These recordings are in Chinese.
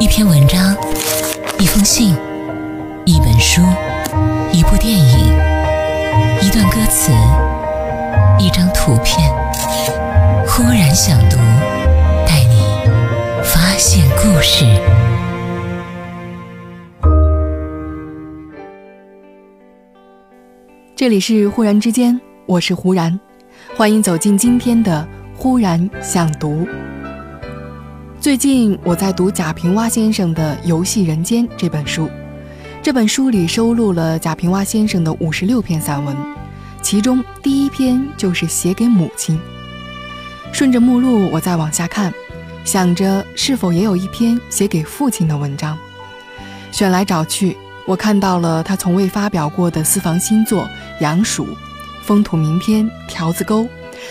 一篇文章，一封信，一本书，一部电影，一段歌词，一张图片。忽然想读，带你发现故事。这里是忽然之间，我是忽然，欢迎走进今天的忽然想读。最近我在读贾平凹先生的《游戏人间》这本书，这本书里收录了贾平凹先生的五十六篇散文，其中第一篇就是写给母亲。顺着目录我再往下看，想着是否也有一篇写给父亲的文章。选来找去，我看到了他从未发表过的私房新作《杨鼠》，风土名篇《条子沟》，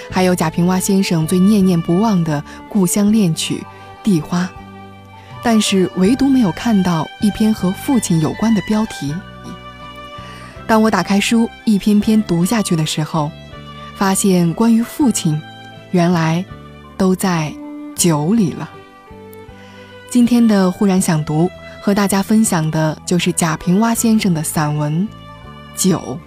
还有贾平凹先生最念念不忘的故乡恋曲。地花，但是唯独没有看到一篇和父亲有关的标题。当我打开书一篇篇读下去的时候，发现关于父亲，原来都在酒里了。今天的忽然想读，和大家分享的就是贾平凹先生的散文《酒》。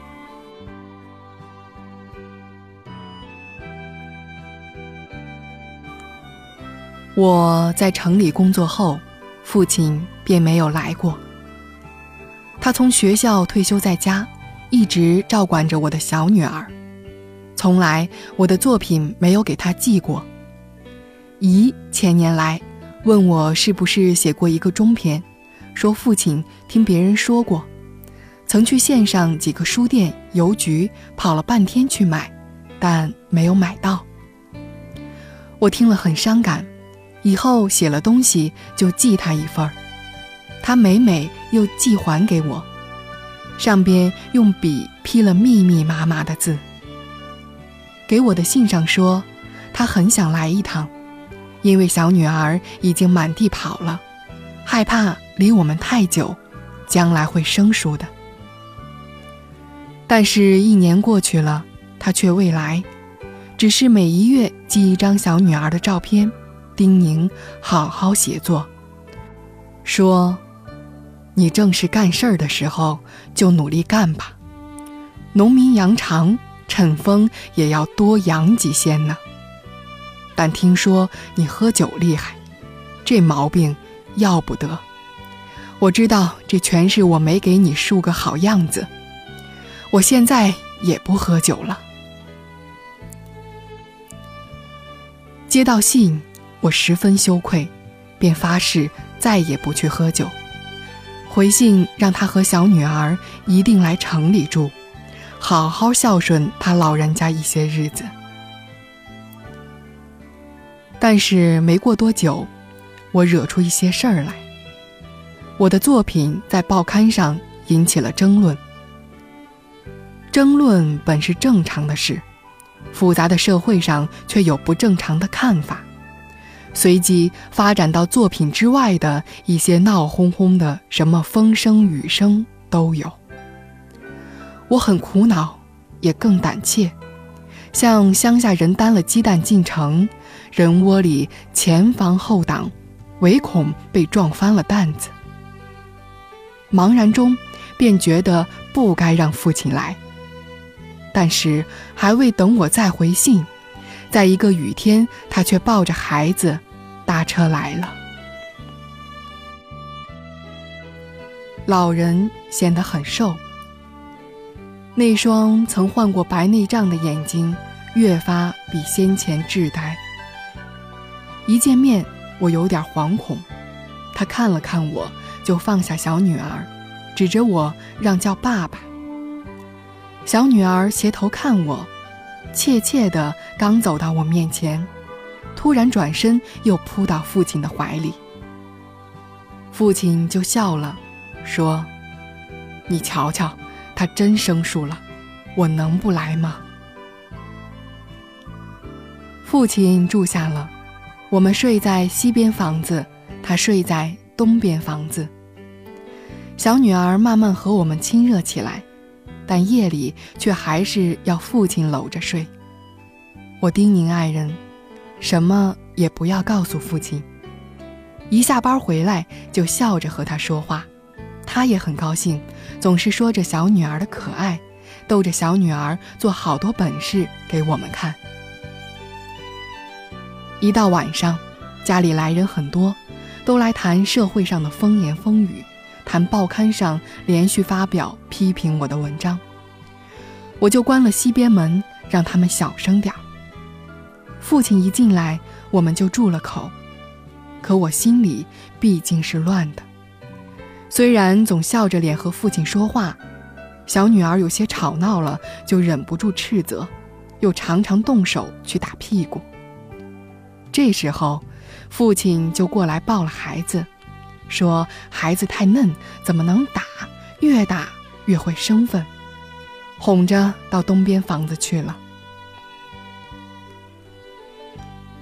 我在城里工作后，父亲便没有来过。他从学校退休在家，一直照管着我的小女儿，从来我的作品没有给他寄过。姨前年来问我是不是写过一个中篇，说父亲听别人说过，曾去县上几个书店、邮局跑了半天去买，但没有买到。我听了很伤感。以后写了东西就寄他一份儿，他每每又寄还给我，上边用笔批了密密麻麻的字。给我的信上说，他很想来一趟，因为小女儿已经满地跑了，害怕离我们太久，将来会生疏的。但是，一年过去了，他却未来，只是每一月寄一张小女儿的照片。叮咛好好写作，说：“你正是干事儿的时候，就努力干吧。农民扬长，趁风也要多扬几仙呢。但听说你喝酒厉害，这毛病要不得。我知道这全是我没给你树个好样子。我现在也不喝酒了。”接到信。我十分羞愧，便发誓再也不去喝酒。回信让他和小女儿一定来城里住，好好孝顺他老人家一些日子。但是没过多久，我惹出一些事儿来。我的作品在报刊上引起了争论。争论本是正常的事，复杂的社会上却有不正常的看法。随即发展到作品之外的一些闹哄哄的，什么风声雨声都有。我很苦恼，也更胆怯，像乡下人担了鸡蛋进城，人窝里前防后挡，唯恐被撞翻了担子。茫然中，便觉得不该让父亲来。但是还未等我再回信。在一个雨天，他却抱着孩子搭车来了。老人显得很瘦，那双曾患过白内障的眼睛越发比先前稚呆。一见面，我有点惶恐。他看了看我，就放下小女儿，指着我让叫爸爸。小女儿斜头看我。怯怯的刚走到我面前，突然转身又扑到父亲的怀里。父亲就笑了，说：“你瞧瞧，他真生疏了，我能不来吗？”父亲住下了，我们睡在西边房子，他睡在东边房子。小女儿慢慢和我们亲热起来。但夜里却还是要父亲搂着睡。我叮咛爱人，什么也不要告诉父亲。一下班回来就笑着和他说话，他也很高兴，总是说着小女儿的可爱，逗着小女儿做好多本事给我们看。一到晚上，家里来人很多，都来谈社会上的风言风语，谈报刊上连续发表批评我的文章。我就关了西边门，让他们小声点儿。父亲一进来，我们就住了口。可我心里毕竟是乱的，虽然总笑着脸和父亲说话，小女儿有些吵闹了，就忍不住斥责，又常常动手去打屁股。这时候，父亲就过来抱了孩子，说孩子太嫩，怎么能打？越打越会生分，哄着到东边房子去了。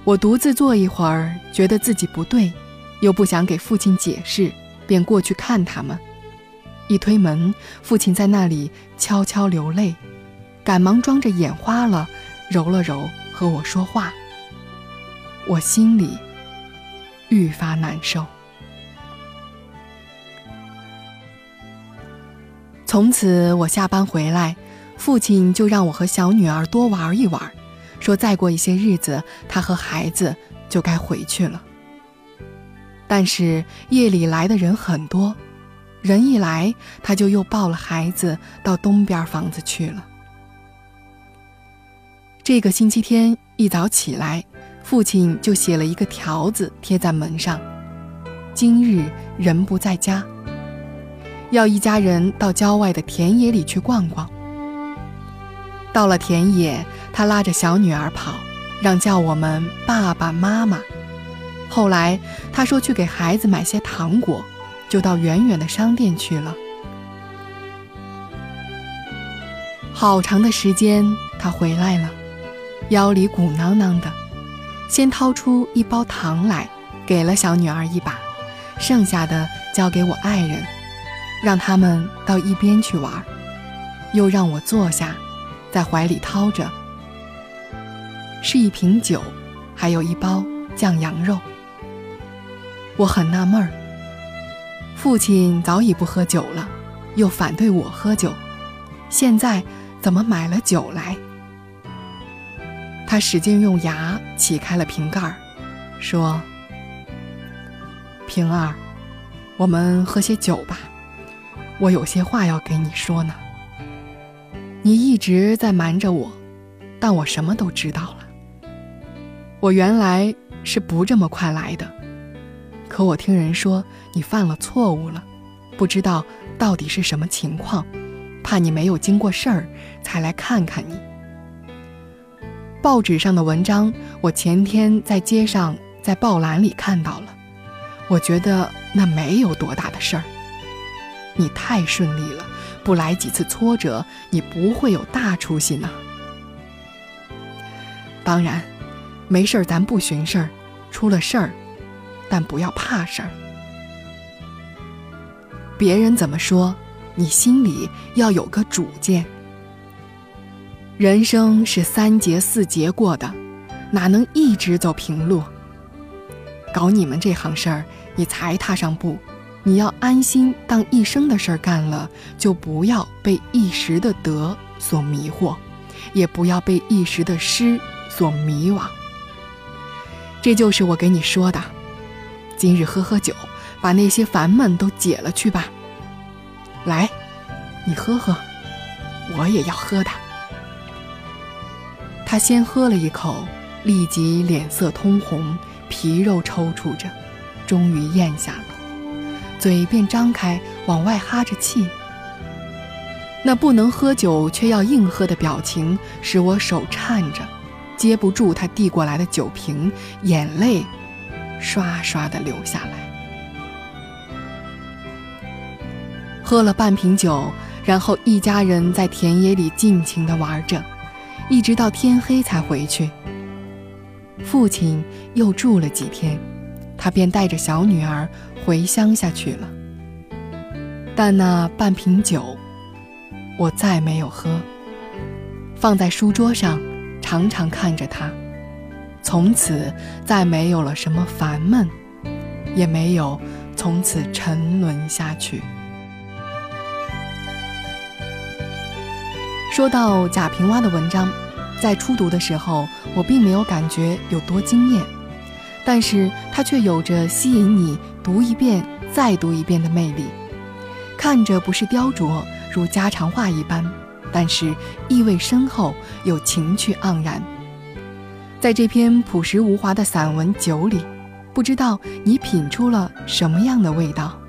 我独自坐一会儿，觉得自己不对，又不想给父亲解释，便过去看他们。一推门，父亲在那里悄悄流泪，赶忙装着眼花了，揉了揉，和我说话。我心里愈发难受。从此，我下班回来，父亲就让我和小女儿多玩一玩。说再过一些日子，他和孩子就该回去了。但是夜里来的人很多，人一来，他就又抱了孩子到东边房子去了。这个星期天一早起来，父亲就写了一个条子贴在门上：“今日人不在家，要一家人到郊外的田野里去逛逛。”到了田野。他拉着小女儿跑，让叫我们爸爸妈妈。后来他说去给孩子买些糖果，就到远远的商店去了。好长的时间，他回来了，腰里鼓囊囊的，先掏出一包糖来，给了小女儿一把，剩下的交给我爱人，让他们到一边去玩，又让我坐下，在怀里掏着。是一瓶酒，还有一包酱羊肉。我很纳闷儿，父亲早已不喝酒了，又反对我喝酒，现在怎么买了酒来？他使劲用牙起开了瓶盖儿，说：“平儿，我们喝些酒吧，我有些话要给你说呢。你一直在瞒着我，但我什么都知道了。”我原来是不这么快来的，可我听人说你犯了错误了，不知道到底是什么情况，怕你没有经过事儿，才来看看你。报纸上的文章，我前天在街上在报栏里看到了，我觉得那没有多大的事儿。你太顺利了，不来几次挫折，你不会有大出息呢。当然。没事儿，咱不寻事儿；出了事儿，但不要怕事儿。别人怎么说，你心里要有个主见。人生是三劫四劫过的，哪能一直走平路？搞你们这行事儿，你才踏上步，你要安心当一生的事儿干了，就不要被一时的得所迷惑，也不要被一时的失所迷惘。这就是我给你说的，今日喝喝酒，把那些烦闷都解了去吧。来，你喝喝，我也要喝的。他先喝了一口，立即脸色通红，皮肉抽搐着，终于咽下了，嘴便张开往外哈着气。那不能喝酒却要硬喝的表情，使我手颤着。接不住他递过来的酒瓶，眼泪刷刷的流下来。喝了半瓶酒，然后一家人在田野里尽情的玩着，一直到天黑才回去。父亲又住了几天，他便带着小女儿回乡下去了。但那半瓶酒，我再没有喝，放在书桌上。常常看着他，从此再没有了什么烦闷也没有从此沉沦下去。说到贾平凹的文章，在初读的时候，我并没有感觉有多惊艳，但是它却有着吸引你读一遍再读一遍的魅力。看着不是雕琢，如家常话一般，但是意味深厚，有情趣盎然。在这篇朴实无华的散文《酒》里，不知道你品出了什么样的味道？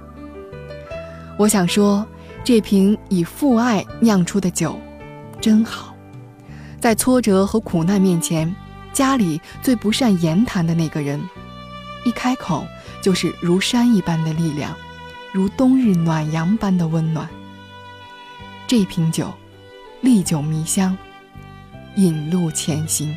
我想说，这瓶以父爱酿出的酒，真好。在挫折和苦难面前，家里最不善言谈的那个人，一开口就是如山一般的力量。如冬日暖阳般的温暖。这瓶酒，历久弥香，引路前行。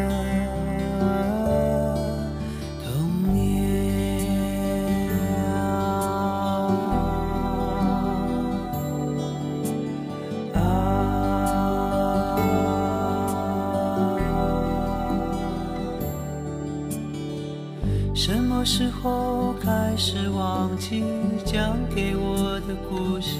后开始忘记讲给我的故事。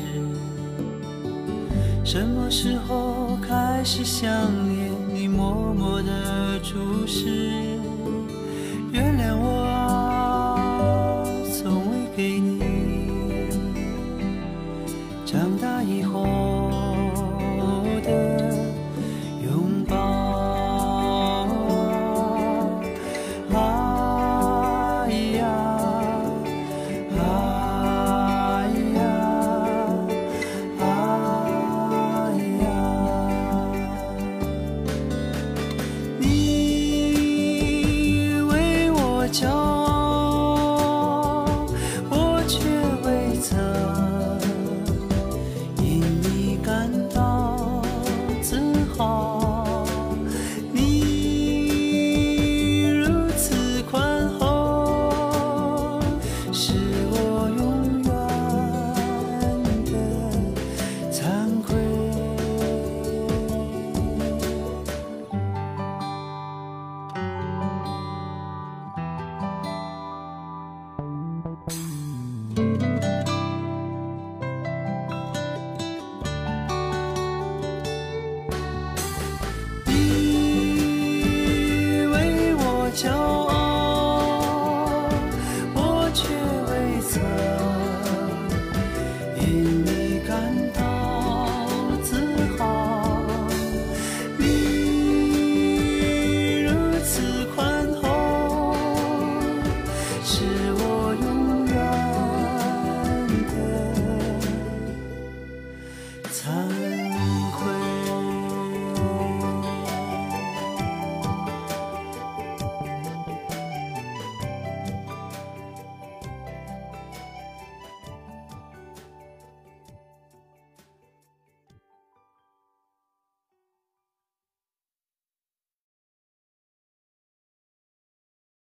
什么时候开始想念你默默的注视？原谅我